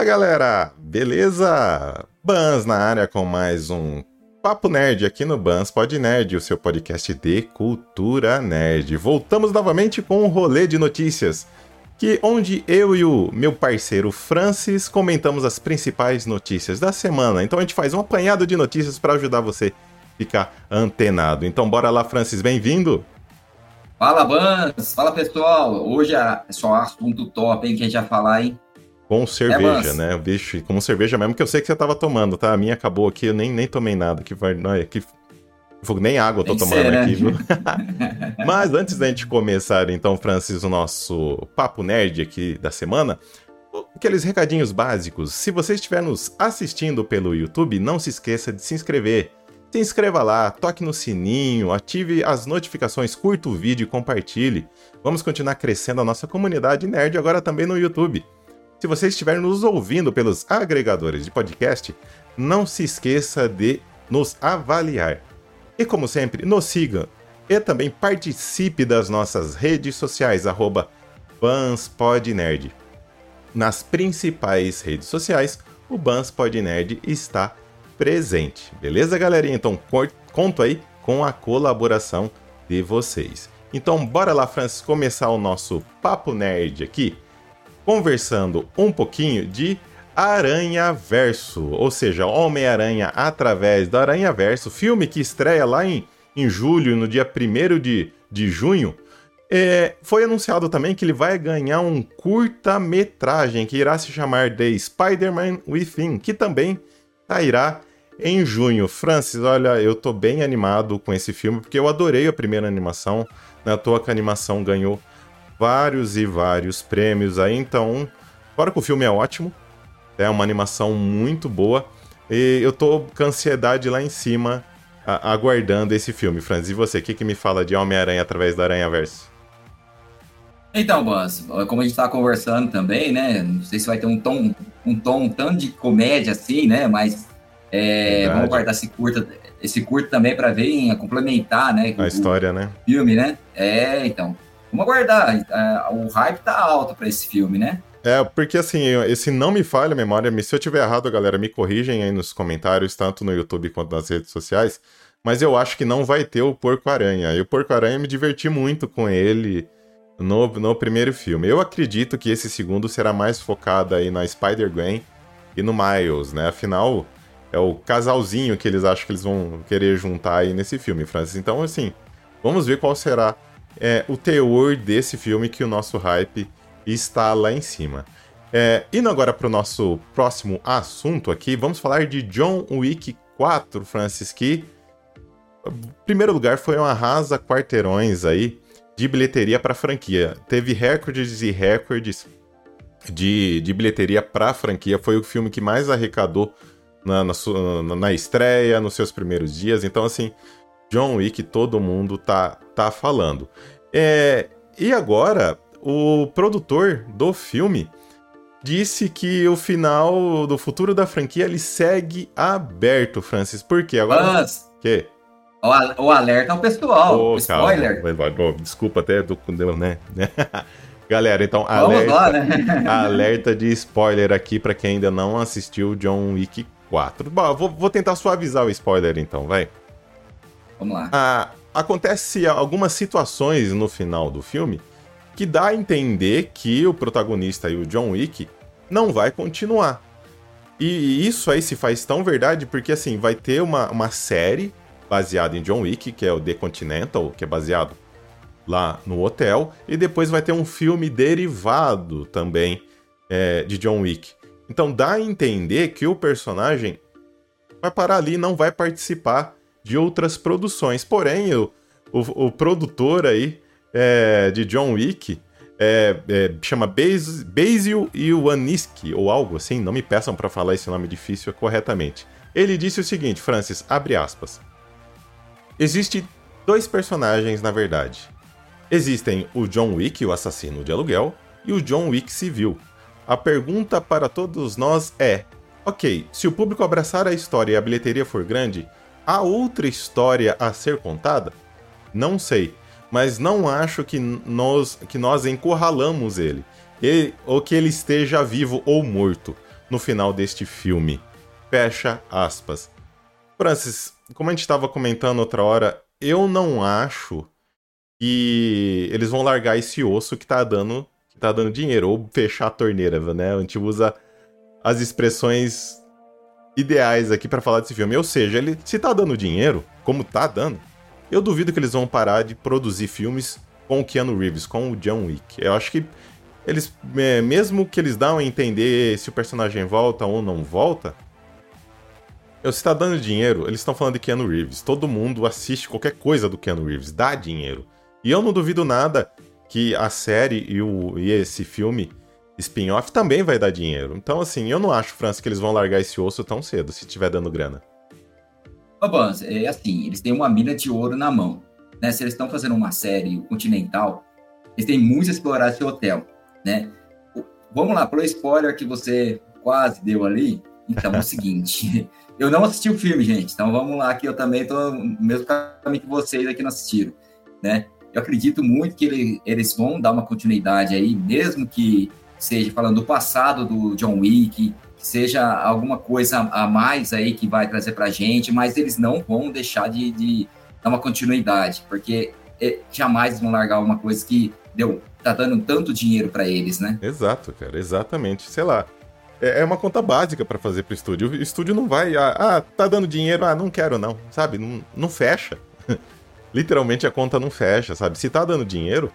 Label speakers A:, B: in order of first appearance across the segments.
A: Fala galera, beleza? Bans na área com mais um Papo Nerd aqui no Bans Pod Nerd, o seu podcast de cultura nerd. Voltamos novamente com um rolê de notícias, que onde eu e o meu parceiro Francis comentamos as principais notícias da semana. Então a gente faz um apanhado de notícias para ajudar você ficar antenado. Então bora lá, Francis, bem-vindo.
B: Fala, Bans! Fala, pessoal! Hoje é só assunto top, hein, que a gente vai falar, hein?
A: Com cerveja, é, né? Bicho, como cerveja mesmo, que eu sei que você tava tomando, tá? A minha acabou aqui, eu nem, nem tomei nada. Que, não, é, que, nem água eu tô tomando ser, né? aqui, viu? Mas antes da gente começar, então, Francis, o nosso papo nerd aqui da semana, aqueles recadinhos básicos. Se você estiver nos assistindo pelo YouTube, não se esqueça de se inscrever. Se inscreva lá, toque no sininho, ative as notificações, curta o vídeo e compartilhe. Vamos continuar crescendo a nossa comunidade nerd agora também no YouTube. Se você estiver nos ouvindo pelos agregadores de podcast, não se esqueça de nos avaliar. E como sempre, nos siga e também participe das nossas redes sociais, arroba BansPodNerd. Nas principais redes sociais, o BansPodNerd está presente. Beleza, galerinha? Então, conto aí com a colaboração de vocês. Então, bora lá, Francis, começar o nosso Papo Nerd aqui conversando um pouquinho de Aranha Verso, ou seja, Homem-Aranha através do Aranha Verso, filme que estreia lá em, em julho, no dia 1 de, de junho. É, foi anunciado também que ele vai ganhar um curta-metragem que irá se chamar The Spider-Man Within, que também sairá em junho. Francis, olha, eu tô bem animado com esse filme porque eu adorei a primeira animação. Na toa que a animação ganhou vários e vários prêmios aí, então, fora que o filme é ótimo, é uma animação muito boa, e eu tô com ansiedade lá em cima a, aguardando esse filme. Franz, e você, o que, que me fala de Homem-Aranha através do Aranha Verso?
B: Então, Bans, como a gente tá conversando também, né? Não sei se vai ter um tom, um tom tanto de comédia assim, né? Mas é, vamos guardar esse curto, esse curto também para ver complementar, né?
A: A o, história, né?
B: Filme, né? É, então. Vamos aguardar. É, o hype tá alto para esse filme, né?
A: É, porque assim, esse não me falha a memória, se eu tiver errado, galera, me corrigem aí nos comentários, tanto no YouTube quanto nas redes sociais, mas eu acho que não vai ter o Porco-Aranha. E o Porco-Aranha me diverti muito com ele no, no primeiro filme. Eu acredito que esse segundo será mais focado aí na Spider-Gwen e no Miles, né? Afinal, é o casalzinho que eles acham que eles vão querer juntar aí nesse filme, Francis. Então, assim, vamos ver qual será é, o teor desse filme que o nosso hype está lá em cima. É, indo agora para o nosso próximo assunto aqui, vamos falar de John Wick 4, Francis, que primeiro lugar foi um arrasa quarteirões aí de bilheteria para a franquia. Teve recordes e recordes de, de bilheteria para a franquia. Foi o filme que mais arrecadou na, na, na, estreia, nos seus primeiros dias. Então, assim, John Wick todo mundo tá, tá falando. É, e agora, o produtor do filme disse que o final do futuro da franquia ele segue aberto, Francis. Por quê? Agora.
B: Mas... Que? O, alerta ao pessoal. Oh,
A: spoiler. Calma. Desculpa até do né? Galera, então alerta, lá, né? alerta de spoiler aqui para quem ainda não assistiu John Wick 4. Bom, vou, vou tentar suavizar o spoiler então, vai.
B: Vamos lá.
A: Ah, acontece algumas situações no final do filme que dá a entender que o protagonista e o John Wick não vai continuar. E isso aí se faz tão verdade porque assim, vai ter uma, uma série baseada em John Wick, que é o The Continental, que é baseado lá no hotel, e depois vai ter um filme derivado também é, de John Wick. Então dá a entender que o personagem vai parar ali, não vai participar de outras produções. Porém, o, o, o produtor aí é, de John Wick é, é, chama Bas Basil Iwaniski, ou algo assim, não me peçam para falar esse nome difícil corretamente. Ele disse o seguinte, Francis, abre aspas. Existem dois personagens, na verdade. Existem o John Wick, o assassino de aluguel, e o John Wick civil. A pergunta para todos nós é: ok, se o público abraçar a história e a bilheteria for grande, Há outra história a ser contada? Não sei, mas não acho que nós, que nós encurralamos ele, ele, ou que ele esteja vivo ou morto. no final deste filme. Fecha aspas. Francis, como a gente estava comentando outra hora, eu não acho que eles vão largar esse osso que tá dando, que tá dando dinheiro, ou fechar a torneira, né? A gente usa as expressões ideais aqui para falar desse filme. Ou seja, ele se tá dando dinheiro, como tá dando, eu duvido que eles vão parar de produzir filmes com o Keanu Reeves, com o John Wick. Eu acho que eles, é, mesmo que eles dão a entender se o personagem volta ou não volta, eu, se tá dando dinheiro, eles estão falando de Keanu Reeves. Todo mundo assiste qualquer coisa do Keanu Reeves, dá dinheiro. E eu não duvido nada que a série e, o, e esse filme spin-off também vai dar dinheiro. Então, assim, eu não acho, França, que eles vão largar esse osso tão cedo, se estiver dando grana.
B: Ô, Bans, é assim, eles têm uma mina de ouro na mão. Né? Se eles estão fazendo uma série continental, eles têm muito a explorar esse hotel, né? Vamos lá, pelo spoiler que você quase deu ali. Então, é o seguinte, eu não assisti o filme, gente. Então, vamos lá, que eu também tô no mesmo caminho que vocês aqui não assistiram, né? Eu acredito muito que ele, eles vão dar uma continuidade aí, mesmo que seja falando do passado do John Wick, seja alguma coisa a mais aí que vai trazer pra gente, mas eles não vão deixar de, de dar uma continuidade, porque é, jamais vão largar uma coisa que deu, tá dando tanto dinheiro para eles, né?
A: Exato, cara, exatamente. Sei lá. É, é uma conta básica para fazer pro estúdio. O estúdio não vai, ah, ah, tá dando dinheiro, ah, não quero não, sabe? Não, não fecha. Literalmente a conta não fecha, sabe? Se tá dando dinheiro,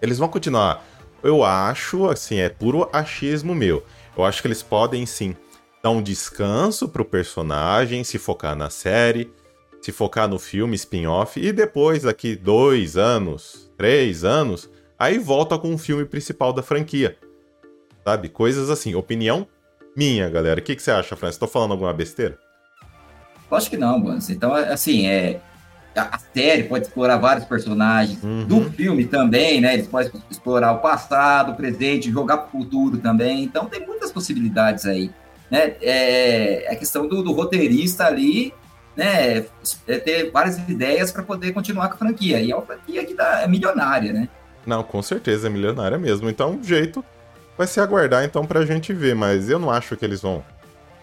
A: eles vão continuar. Eu acho, assim, é puro achismo meu. Eu acho que eles podem sim dar um descanso pro personagem, se focar na série, se focar no filme spin-off e depois, daqui dois anos, três anos, aí volta com o filme principal da franquia. Sabe? Coisas assim. Opinião minha, galera. O que, que você acha, Francis? Tô falando alguma besteira?
B: Acho que não, Bans. Então, assim, é, a série pode explorar vários personagens, uhum. do filme também, né? Eles podem explorar o passado, o presente, jogar para o futuro também. Então tem muitas possibilidades aí. Né? É, é a questão do, do roteirista ali, né? É ter várias ideias para poder continuar com a franquia. E é uma franquia que dá, é milionária, né?
A: Não, com certeza é milionária mesmo. Então, o jeito vai ser aguardar então pra gente ver, mas eu não acho que eles vão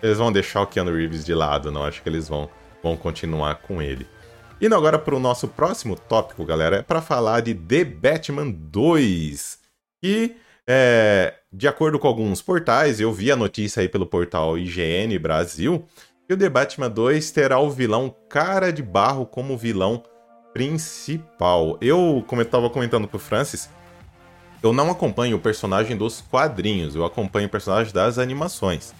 A: eles vão deixar o Keanu Reeves de lado, não acho que eles vão vão continuar com ele. Indo agora para o nosso próximo tópico, galera, é para falar de The Batman 2. E, é, de acordo com alguns portais, eu vi a notícia aí pelo portal IGN Brasil, que o The Batman 2 terá o vilão Cara de Barro como vilão principal. Eu, como eu estava comentando com o Francis, eu não acompanho o personagem dos quadrinhos, eu acompanho o personagem das animações.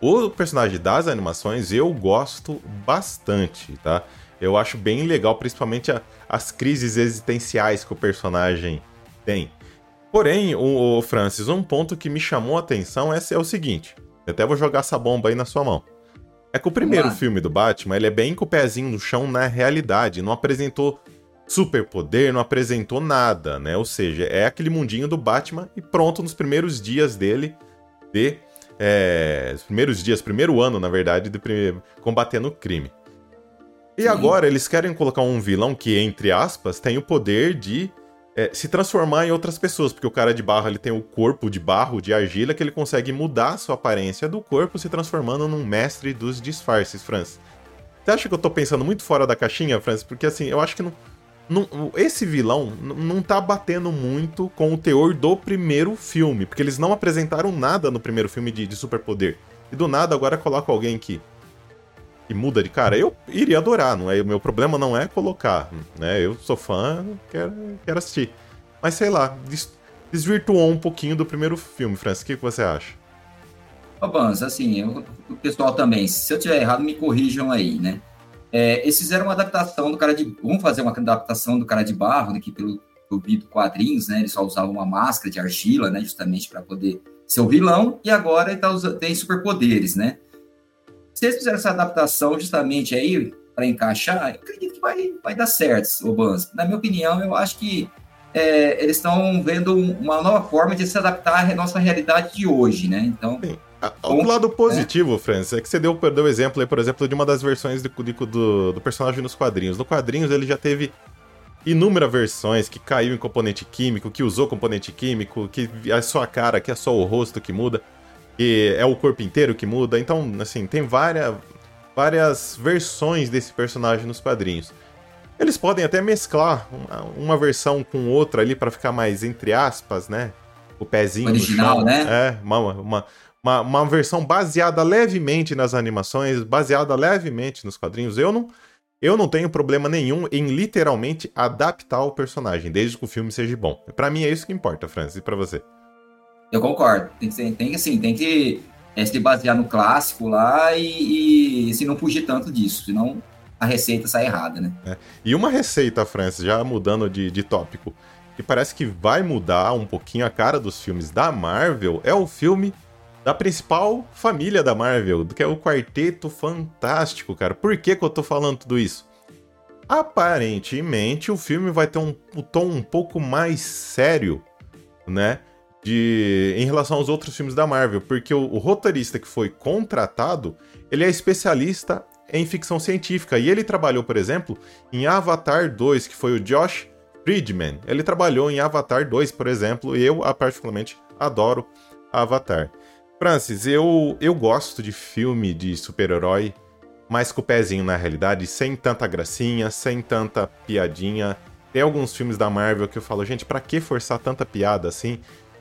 A: O personagem das animações eu gosto bastante, tá? Eu acho bem legal, principalmente a, as crises existenciais que o personagem tem. Porém, o, o, Francis, um ponto que me chamou a atenção é, é o seguinte: eu até vou jogar essa bomba aí na sua mão. É que o primeiro filme do Batman, ele é bem com o pezinho no chão na realidade, não apresentou superpoder, não apresentou nada, né? Ou seja, é aquele mundinho do Batman e pronto nos primeiros dias dele de é, os primeiros dias, primeiro ano, na verdade, de combatendo o crime. E Sim. agora eles querem colocar um vilão que, entre aspas, tem o poder de é, se transformar em outras pessoas, porque o cara de barro ele tem o corpo de barro, de argila, que ele consegue mudar a sua aparência do corpo, se transformando num mestre dos disfarces, Franz. Você acha que eu tô pensando muito fora da caixinha, Franz? Porque assim, eu acho que não, não, esse vilão não tá batendo muito com o teor do primeiro filme, porque eles não apresentaram nada no primeiro filme de, de superpoder. E do nada agora coloca alguém que e muda de cara, eu iria adorar, não é? O meu problema não é colocar, né? Eu sou fã, quero, quero assistir. Mas sei lá, desvirtuou um pouquinho do primeiro filme, Francis. O que, você acha?
B: Ô, Bans, assim, eu, o pessoal também, se eu tiver errado, me corrijam aí, né? É, eles fizeram uma adaptação do cara de. Vamos fazer uma adaptação do cara de barro, né, que pelo eu vi quadrinhos, né? Ele só usava uma máscara de argila, né? Justamente para poder ser o vilão, e agora ele tá usando, tem superpoderes, né? Se eles fizerem essa adaptação justamente aí para encaixar, eu acredito que vai, vai dar certo, o Bans. Na minha opinião, eu acho que é, eles estão vendo uma nova forma de se adaptar à nossa realidade de hoje, né? Então. Sim.
A: O lado positivo, é. Francis, é que você deu, deu exemplo aí, por exemplo, de uma das versões do, do, do personagem nos quadrinhos. No quadrinhos ele já teve inúmeras versões que caiu em componente químico, que usou componente químico, que é só a cara, que é só o rosto que muda. Que é o corpo inteiro que muda. Então, assim, tem várias, várias versões desse personagem nos quadrinhos. Eles podem até mesclar uma, uma versão com outra ali para ficar mais, entre aspas, né? O pezinho
B: Original,
A: né? É, uma, uma, uma, uma versão baseada levemente nas animações, baseada levemente nos quadrinhos. Eu não, eu não tenho problema nenhum em literalmente adaptar o personagem, desde que o filme seja bom. Para mim é isso que importa, Francis, e para você?
B: Eu concordo. Tem que, ser, tem assim, tem que é, se basear no clássico lá e, e se não fugir tanto disso, senão a receita sai errada, né?
A: É. E uma receita, Francis, já mudando de, de tópico, que parece que vai mudar um pouquinho a cara dos filmes da Marvel, é o filme da principal família da Marvel, que é o Quarteto Fantástico, cara. Por que, que eu tô falando tudo isso? Aparentemente, o filme vai ter um, um tom um pouco mais sério, né? De, em relação aos outros filmes da Marvel, porque o, o roteirista que foi contratado, ele é especialista em ficção científica. E ele trabalhou, por exemplo, em Avatar 2, que foi o Josh Friedman. Ele trabalhou em Avatar 2, por exemplo, e eu, particularmente, adoro Avatar. Francis, eu, eu gosto de filme de super-herói, mais com o pezinho na realidade, sem tanta gracinha, sem tanta piadinha. Tem alguns filmes da Marvel que eu falo, gente, para que forçar tanta piada assim?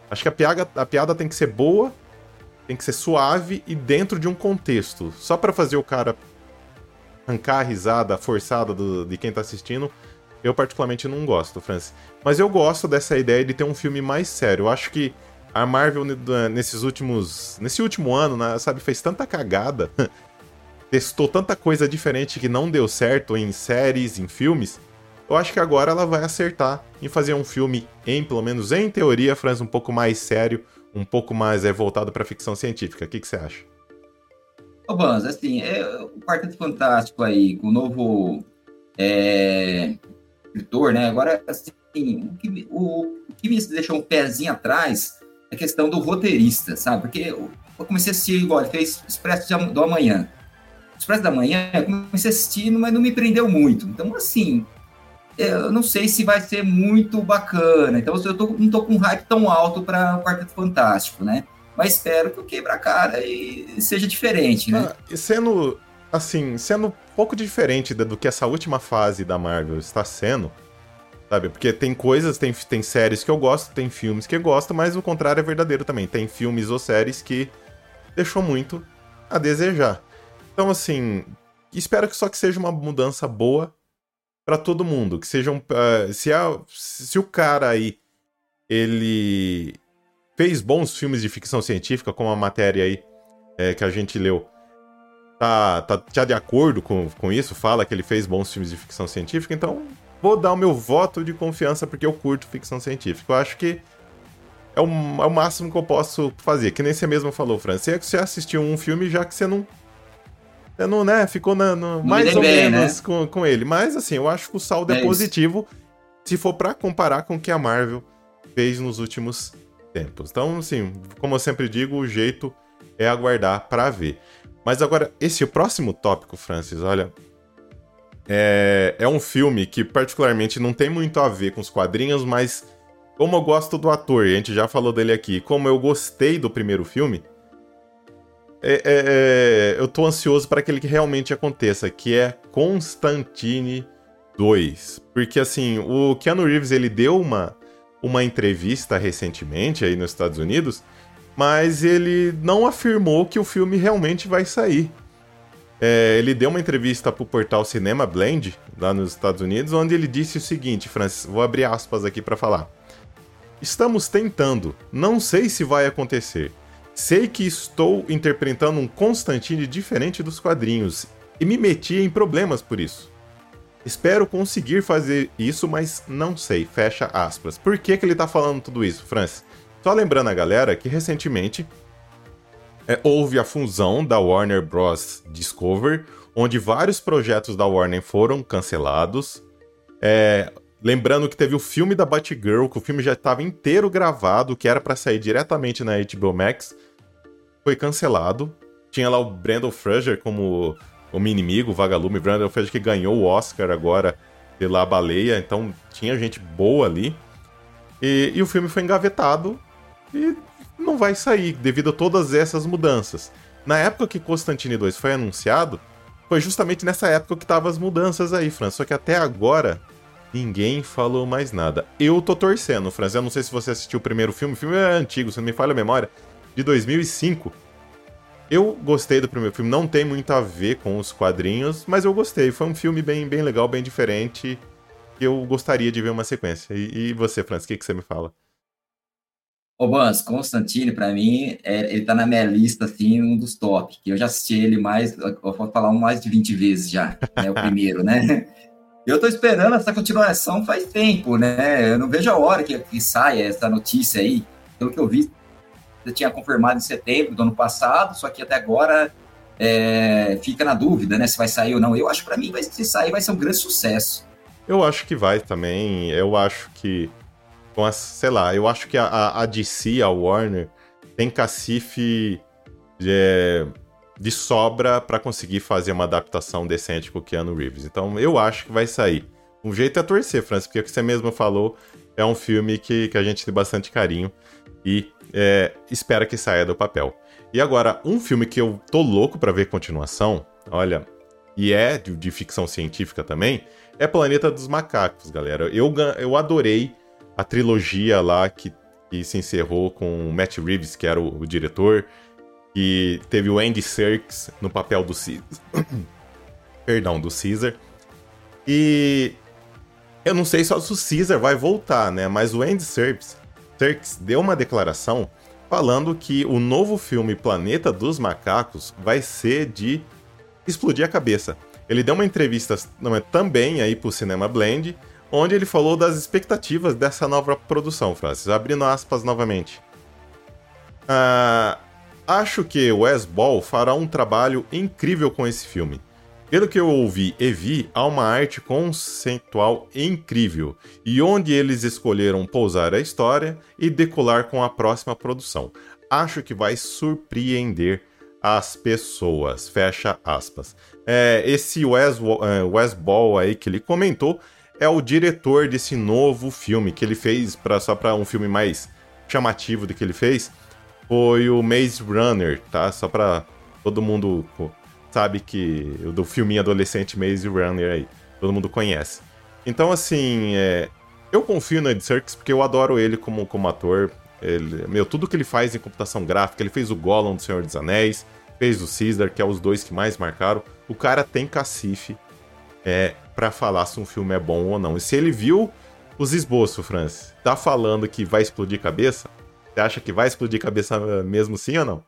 A: Acho que a piada, a piada tem que ser boa, tem que ser suave e dentro de um contexto. Só para fazer o cara arrancar a risada forçada do, de quem tá assistindo, eu particularmente não gosto, Francis. Mas eu gosto dessa ideia de ter um filme mais sério. Eu acho que a Marvel nesses últimos. Nesse último ano, né, sabe, fez tanta cagada. testou tanta coisa diferente que não deu certo em séries, em filmes. Eu acho que agora ela vai acertar em fazer um filme, em pelo menos em teoria, Franz, um pouco mais sério, um pouco mais é, voltado para ficção científica. O que, que você acha?
B: Ô, Banz, assim, é, o Quarteto Fantástico aí, com o novo é, escritor, né? Agora, assim, o que, o, o que me deixou um pezinho atrás é a questão do roteirista, sabe? Porque eu, eu comecei a assistir, igual, ele fez Expresso do Amanhã. Expresso da Manhã, eu comecei a assistir, mas não me prendeu muito. Então, assim, eu não sei se vai ser muito bacana. Então, eu tô, não tô com um hype tão alto para o Quarteto Fantástico, né? mas espero que o quebra-cara seja diferente, né? Ah,
A: sendo, assim, sendo um pouco diferente do que essa última fase da Marvel está sendo, sabe? Porque tem coisas, tem, tem séries que eu gosto, tem filmes que eu gosto, mas o contrário é verdadeiro também. Tem filmes ou séries que deixou muito a desejar. Então, assim, espero que só que seja uma mudança boa para todo mundo, que seja um, uh, se, a, se o cara aí ele fez bons filmes de ficção científica, como a matéria aí é, que a gente leu. Tá, tá já de acordo com, com isso, fala que ele fez bons filmes de ficção científica, então vou dar o meu voto de confiança porque eu curto ficção científica. Eu acho que é o, é o máximo que eu posso fazer. Que nem você mesmo falou, Fran. Você, você assistiu um filme já que você não. Não, né? Ficou na, no, mais ou bem, menos né? com, com ele. Mas, assim, eu acho que o saldo é, é positivo se for para comparar com o que a Marvel fez nos últimos tempos. Então, assim, como eu sempre digo, o jeito é aguardar para ver. Mas agora, esse próximo tópico, Francis, olha. É, é um filme que, particularmente, não tem muito a ver com os quadrinhos, mas como eu gosto do ator, e a gente já falou dele aqui, como eu gostei do primeiro filme, é, é, é eu tô ansioso para aquele que realmente aconteça, que é Constantine 2. Porque, assim, o Keanu Reeves, ele deu uma uma entrevista recentemente aí nos Estados Unidos, mas ele não afirmou que o filme realmente vai sair. É, ele deu uma entrevista para o portal Cinema Blend, lá nos Estados Unidos, onde ele disse o seguinte, Francis, vou abrir aspas aqui para falar. Estamos tentando, não sei se vai acontecer. Sei que estou interpretando um Constantine diferente dos quadrinhos e me meti em problemas por isso. Espero conseguir fazer isso, mas não sei. Fecha aspas. Por que, que ele tá falando tudo isso, Francis? Só lembrando a galera que recentemente é, houve a fusão da Warner Bros. Discover, onde vários projetos da Warner foram cancelados. É, lembrando que teve o filme da Batgirl, que o filme já estava inteiro gravado, que era para sair diretamente na HBO Max, foi cancelado. Tinha lá o Brandon Fraser como como inimigo, o vagalume. Brandon Fraser que ganhou o Oscar agora pela baleia, então tinha gente boa ali. E, e o filme foi engavetado e não vai sair devido a todas essas mudanças. Na época que Constantine 2 foi anunciado, foi justamente nessa época que tava as mudanças aí, Fran. Só que até agora ninguém falou mais nada. Eu tô torcendo, Franz. Eu não sei se você assistiu o primeiro filme. O filme é antigo, se não me falha a memória, de 2005. Eu gostei do primeiro filme, não tem muito a ver com os quadrinhos, mas eu gostei. Foi um filme bem, bem legal, bem diferente. Eu gostaria de ver uma sequência. E, e você, Franz, o que, que você me fala?
B: Ô, Bans, Constantine, para mim, é, ele tá na minha lista, assim, um dos top. Que eu já assisti ele mais, eu vou falar mais de 20 vezes já, é o primeiro, né? Eu tô esperando essa continuação faz tempo, né? Eu não vejo a hora que, que saia essa notícia aí. Pelo que eu vi, eu tinha confirmado em setembro do ano passado, só que até agora é, fica na dúvida, né? Se vai sair ou não. Eu acho que para mim, vai, se sair, vai ser um grande sucesso.
A: Eu acho que vai também. Eu acho que. Sei lá, eu acho que a, a DC, a Warner, tem cacife de, é, de sobra para conseguir fazer uma adaptação decente com o Keanu Reeves. Então eu acho que vai sair. Um jeito é torcer, Francis, porque o que você mesmo falou é um filme que, que a gente tem bastante carinho e é, espera que saia do papel. E agora, um filme que eu tô louco para ver continuação, olha, e é de, de, ficção científica também, é Planeta dos Macacos, galera. Eu, eu adorei a trilogia lá que, que se encerrou com o Matt Reeves, que era o, o diretor, que teve o Andy Serkis no papel do Caesar. Perdão, do Caesar. E eu não sei só se o Caesar vai voltar, né? Mas o Andy Serkis Turks deu uma declaração falando que o novo filme Planeta dos Macacos vai ser de explodir a cabeça. Ele deu uma entrevista também aí pro Cinema Blend, onde ele falou das expectativas dessa nova produção, Francis. Abrindo aspas novamente. Ah, acho que Wes Ball fará um trabalho incrível com esse filme. Pelo que eu ouvi e vi, há uma arte conceitual incrível, e onde eles escolheram pousar a história e decolar com a próxima produção. Acho que vai surpreender as pessoas. Fecha aspas. É, esse Wes, é, Wes Ball aí que ele comentou é o diretor desse novo filme que ele fez, pra, só para um filme mais chamativo do que ele fez, foi o Maze Runner, tá? Só para todo mundo sabe que do filminho adolescente Maze Runner aí, todo mundo conhece. Então, assim, é, eu confio no Ed Serkis porque eu adoro ele como, como ator. Ele, meu, tudo que ele faz em computação gráfica, ele fez o Gollum do Senhor dos Anéis, fez o Caesar, que é os dois que mais marcaram. O cara tem cacife é, para falar se um filme é bom ou não. E se ele viu os esboços, Francis, tá falando que vai explodir cabeça, você acha que vai explodir cabeça mesmo sim ou não?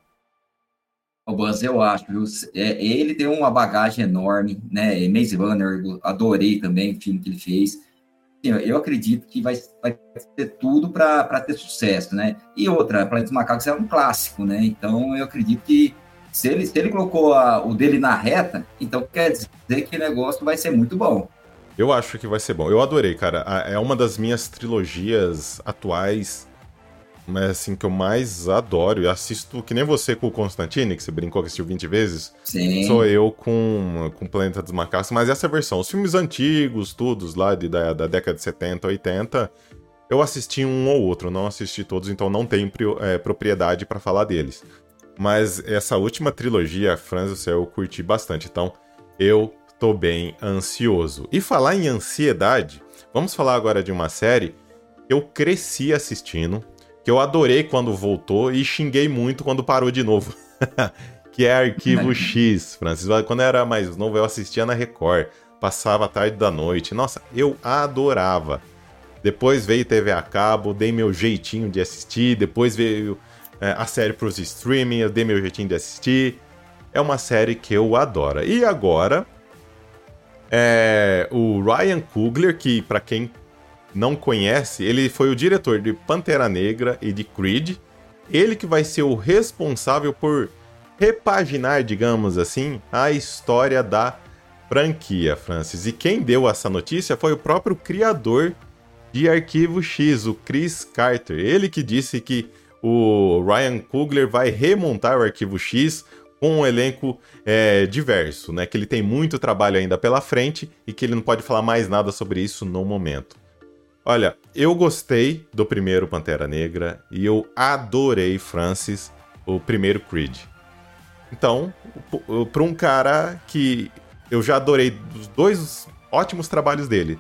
B: O Buzz, eu acho, viu? É, ele tem uma bagagem enorme, né? Maze Runner, adorei também o filme que ele fez. Eu acredito que vai, vai ter tudo para ter sucesso, né? E outra, Planeta dos Macacos é um clássico, né? Então eu acredito que se ele, se ele colocou a, o dele na reta, então quer dizer que o negócio vai ser muito bom.
A: Eu acho que vai ser bom. Eu adorei, cara. É uma das minhas trilogias atuais mas assim, que eu mais adoro e assisto, que nem você com o Constantine, que você brincou que assistiu 20 vezes.
B: Sim.
A: Sou eu com, com Planeta dos Macacos, mas essa versão, os filmes antigos, todos lá de, da, da década de 70, 80, eu assisti um ou outro, não assisti todos, então não tenho é, propriedade para falar deles. Mas essa última trilogia, Franz do Céu, eu curti bastante, então eu tô bem ansioso. E falar em ansiedade, vamos falar agora de uma série que eu cresci assistindo, que eu adorei quando voltou e xinguei muito quando parou de novo. que é Arquivo X, Francisco. Quando eu era mais novo, eu assistia na Record. Passava a tarde da noite. Nossa, eu adorava. Depois veio TV a cabo, dei meu jeitinho de assistir. Depois veio é, a série para os streaming, eu dei meu jeitinho de assistir. É uma série que eu adoro. E agora, é, o Ryan Coogler, que para quem não conhece, ele foi o diretor de Pantera Negra e de Creed. Ele que vai ser o responsável por repaginar, digamos assim, a história da franquia, Francis. E quem deu essa notícia foi o próprio criador de Arquivo X, o Chris Carter. Ele que disse que o Ryan Coogler vai remontar o Arquivo X com um elenco é, diverso, né? Que ele tem muito trabalho ainda pela frente e que ele não pode falar mais nada sobre isso no momento. Olha, eu gostei do primeiro Pantera Negra e eu adorei Francis, o primeiro Creed. Então, para um cara que eu já adorei os dois ótimos trabalhos dele,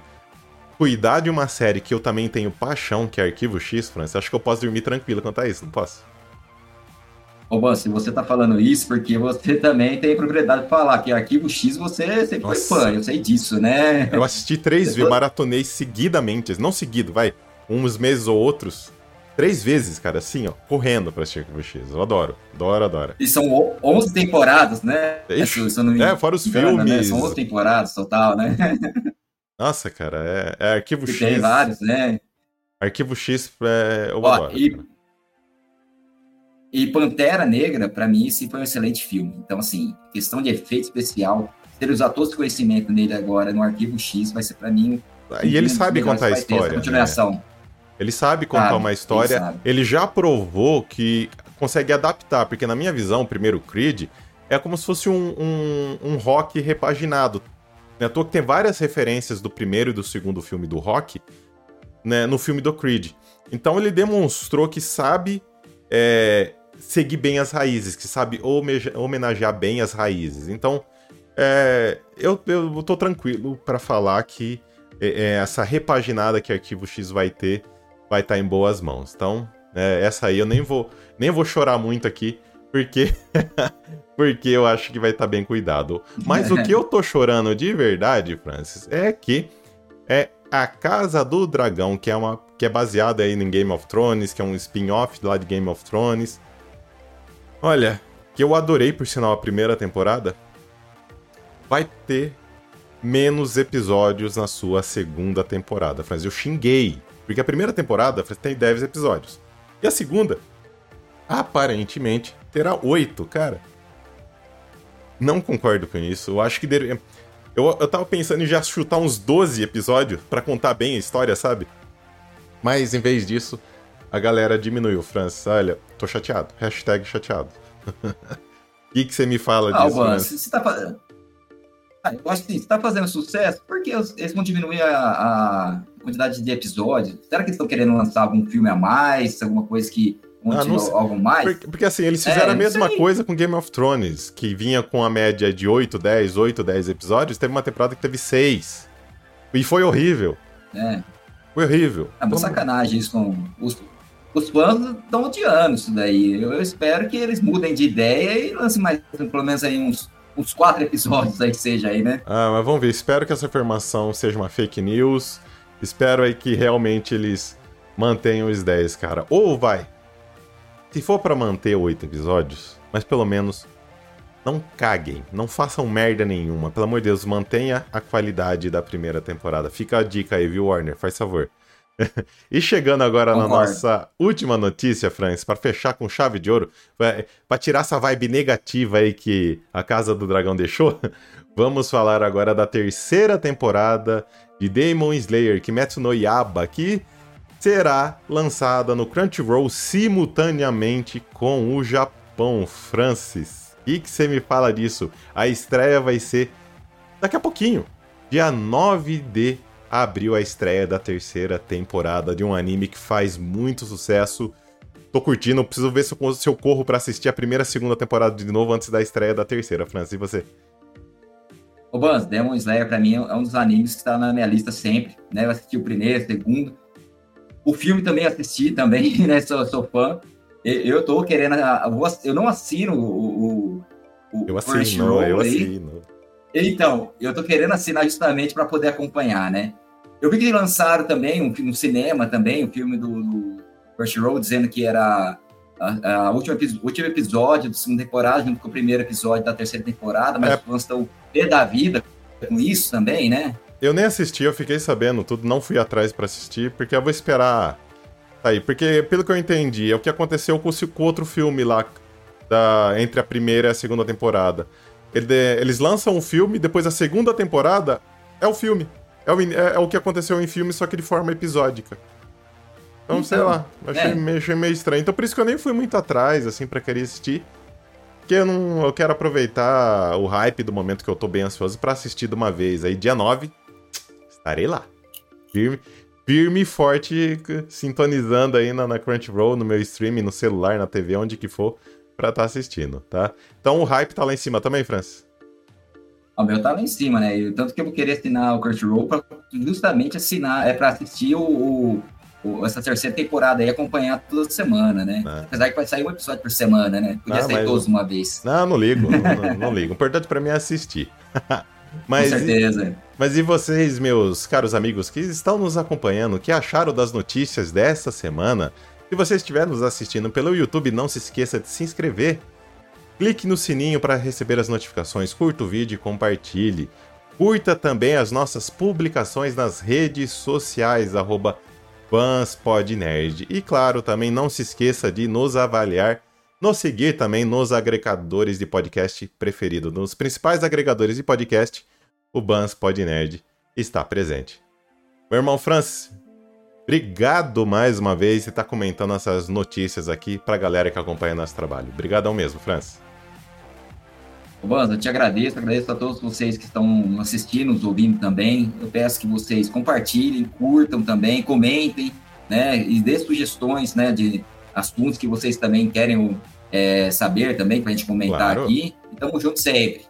A: cuidar de uma série que eu também tenho paixão, que é Arquivo X, Francis, acho que eu posso dormir tranquilo quanto a isso, não posso?
B: Ô, se você tá falando isso, porque você também tem propriedade de falar que Arquivo X você sempre Nossa. foi fã, eu sei disso, né?
A: Eu assisti três vezes, maratonei seguidamente, não seguido, vai, uns meses ou outros, três vezes, cara, assim, ó, correndo pra assistir Arquivo X. Eu adoro, adoro, adoro.
B: E são 11 temporadas, né?
A: Ixi, é, fora os engano, filmes. Né?
B: São 11 temporadas total, né?
A: Nossa, cara, é, é Arquivo
B: e
A: X.
B: Tem vários, né?
A: Arquivo X, é, eu Ó, adoro.
B: E... E Pantera Negra, para mim, esse foi um excelente filme. Então, assim, questão de efeito especial, ter usado todo esse conhecimento nele agora no Arquivo X vai ser para mim.
A: E ele sabe contar a história.
B: Continuação. Né?
A: Ele sabe contar uma história. Ele, ele, já provou que consegue adaptar, porque na minha visão, o primeiro Creed é como se fosse um, um, um rock repaginado. Né? À toa que tem várias referências do primeiro e do segundo filme do rock né, no filme do Creed. Então ele demonstrou que sabe é, seguir bem as raízes, que sabe homenagear bem as raízes. Então, é, eu, eu tô tranquilo para falar que é, é, essa repaginada que Arquivo X vai ter vai estar tá em boas mãos. Então, é, essa aí eu nem vou, nem vou chorar muito aqui, porque porque eu acho que vai estar tá bem cuidado. Mas o que eu tô chorando de verdade, Francis, é que é a Casa do Dragão, que é uma que é baseada aí em Game of Thrones, que é um spin-off lá de Game of Thrones. Olha, que eu adorei por sinal a primeira temporada, vai ter menos episódios na sua segunda temporada. Mas eu xinguei, porque a primeira temporada tem 10 episódios. E a segunda, aparentemente, terá 8, cara. Não concordo com isso. Eu acho que deveria. Eu, eu tava pensando em já chutar uns 12 episódios para contar bem a história, sabe? Mas em vez disso, a galera diminuiu. Francis, olha, tô chateado. Hashtag chateado. O que, você me fala
B: ah,
A: disso,
B: Francis? Você tá fazendo... Ah, eu acho que você tá fazendo sucesso, por que eles vão diminuir a, a quantidade de episódios? Será que eles estão querendo lançar algum filme a mais? Alguma coisa que ah, algo mais?
A: Porque, porque, assim, eles fizeram é, a mesma coisa com Game of Thrones, que vinha com a média de 8, 10, 8, 10 episódios. Teve uma temporada que teve 6. E foi horrível.
B: É.
A: Foi horrível.
B: É uma Como... sacanagem isso com os, os fãs estão odiando isso daí. Eu espero que eles mudem de ideia e lancem mais, pelo menos aí uns, uns quatro episódios aí que seja aí, né?
A: Ah, mas vamos ver. Espero que essa afirmação seja uma fake news. Espero aí que realmente eles mantenham os 10, cara. Ou vai. Se for para manter oito episódios, mas pelo menos não caguem, não façam merda nenhuma. Pelo amor de Deus, mantenha a qualidade da primeira temporada. Fica a dica aí, viu, Warner? Faz favor. E chegando agora Concordo. na nossa última notícia, Francis, para fechar com chave de ouro, para tirar essa vibe negativa aí que a Casa do Dragão deixou, vamos falar agora da terceira temporada de Demon Slayer Kimetsu no Yaba, que será lançada no Crunchyroll simultaneamente com o Japão, Francis que, que você me fala disso? A estreia vai ser daqui a pouquinho. Dia 9 de abril, a estreia da terceira temporada de um anime que faz muito sucesso. Tô curtindo, preciso ver se eu, se eu corro para assistir a primeira e segunda temporada de novo antes da estreia da terceira, Francis. E você?
B: Ô, Bans, Demon Slayer pra mim é um dos animes que tá na minha lista sempre, né? Eu assisti o primeiro, o segundo. O filme também assisti, também, né? Sou, sou fã. Eu tô querendo. Eu não assino o.
A: o eu assino, eu assino.
B: Então, eu tô querendo assinar justamente para poder acompanhar, né? Eu vi que lançaram também um, no cinema também, o um filme do, do First Row, dizendo que era a, a última, último episódio da segunda temporada, junto com o primeiro episódio da terceira temporada, mas é. os fãs estão pé da vida com isso também, né?
A: Eu nem assisti, eu fiquei sabendo tudo, não fui atrás para assistir, porque eu vou esperar Aí, porque pelo que eu entendi, é o que aconteceu com o outro filme lá, da, entre a primeira e a segunda temporada. Ele, eles lançam o filme, depois a segunda temporada é o filme. É o, é, é o que aconteceu em filme, só que de forma episódica. Então, então sei lá, achei, é. meio, achei meio estranho. Então por isso que eu nem fui muito atrás, assim, pra querer assistir. Porque eu não. Eu quero aproveitar o hype do momento que eu tô bem ansioso para assistir de uma vez. Aí, dia 9, estarei lá. Firme, firme e forte, sintonizando aí na, na Crunchyroll, no meu stream, no celular, na TV, onde que for, pra estar tá assistindo, tá? Então o hype tá lá em cima também, Francis?
B: O meu tá lá em cima, né? Tanto que eu vou querer assinar o Crunchyroll pra justamente assinar, é pra assistir o, o, essa terceira temporada aí, acompanhar toda semana, né? É. Apesar que vai sair um episódio por semana, né? Podia sair todos uma vez.
A: Não, não ligo, não, não, não ligo. O importante pra mim é assistir.
B: Mas, Com certeza.
A: Mas e vocês, meus caros amigos que estão nos acompanhando, o que acharam das notícias dessa semana? Se você estiver nos assistindo pelo YouTube, não se esqueça de se inscrever. Clique no sininho para receber as notificações, curta o vídeo e compartilhe. Curta também as nossas publicações nas redes sociais, arroba FansPodNerd. E claro, também não se esqueça de nos avaliar, nos seguir também nos agregadores de podcast preferido. Nos principais agregadores de podcast, o Bans Podnerd está presente. Meu irmão Francis, obrigado mais uma vez e estar tá comentando essas notícias aqui para a galera que acompanha nosso trabalho. Obrigadão mesmo, Francis.
B: Bans, eu te agradeço, agradeço a todos vocês que estão assistindo, nos ouvindo também. Eu peço que vocês compartilhem, curtam também, comentem, né, e dê sugestões, né, de assuntos que vocês também querem é, saber também para a gente comentar claro. aqui. E tamo junto sempre.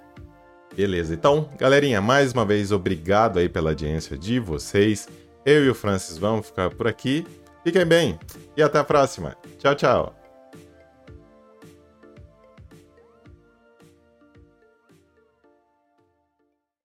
A: Beleza, então, galerinha, mais uma vez, obrigado aí pela audiência de vocês. Eu e o Francis vamos ficar por aqui. Fiquem bem e até a próxima. Tchau, tchau.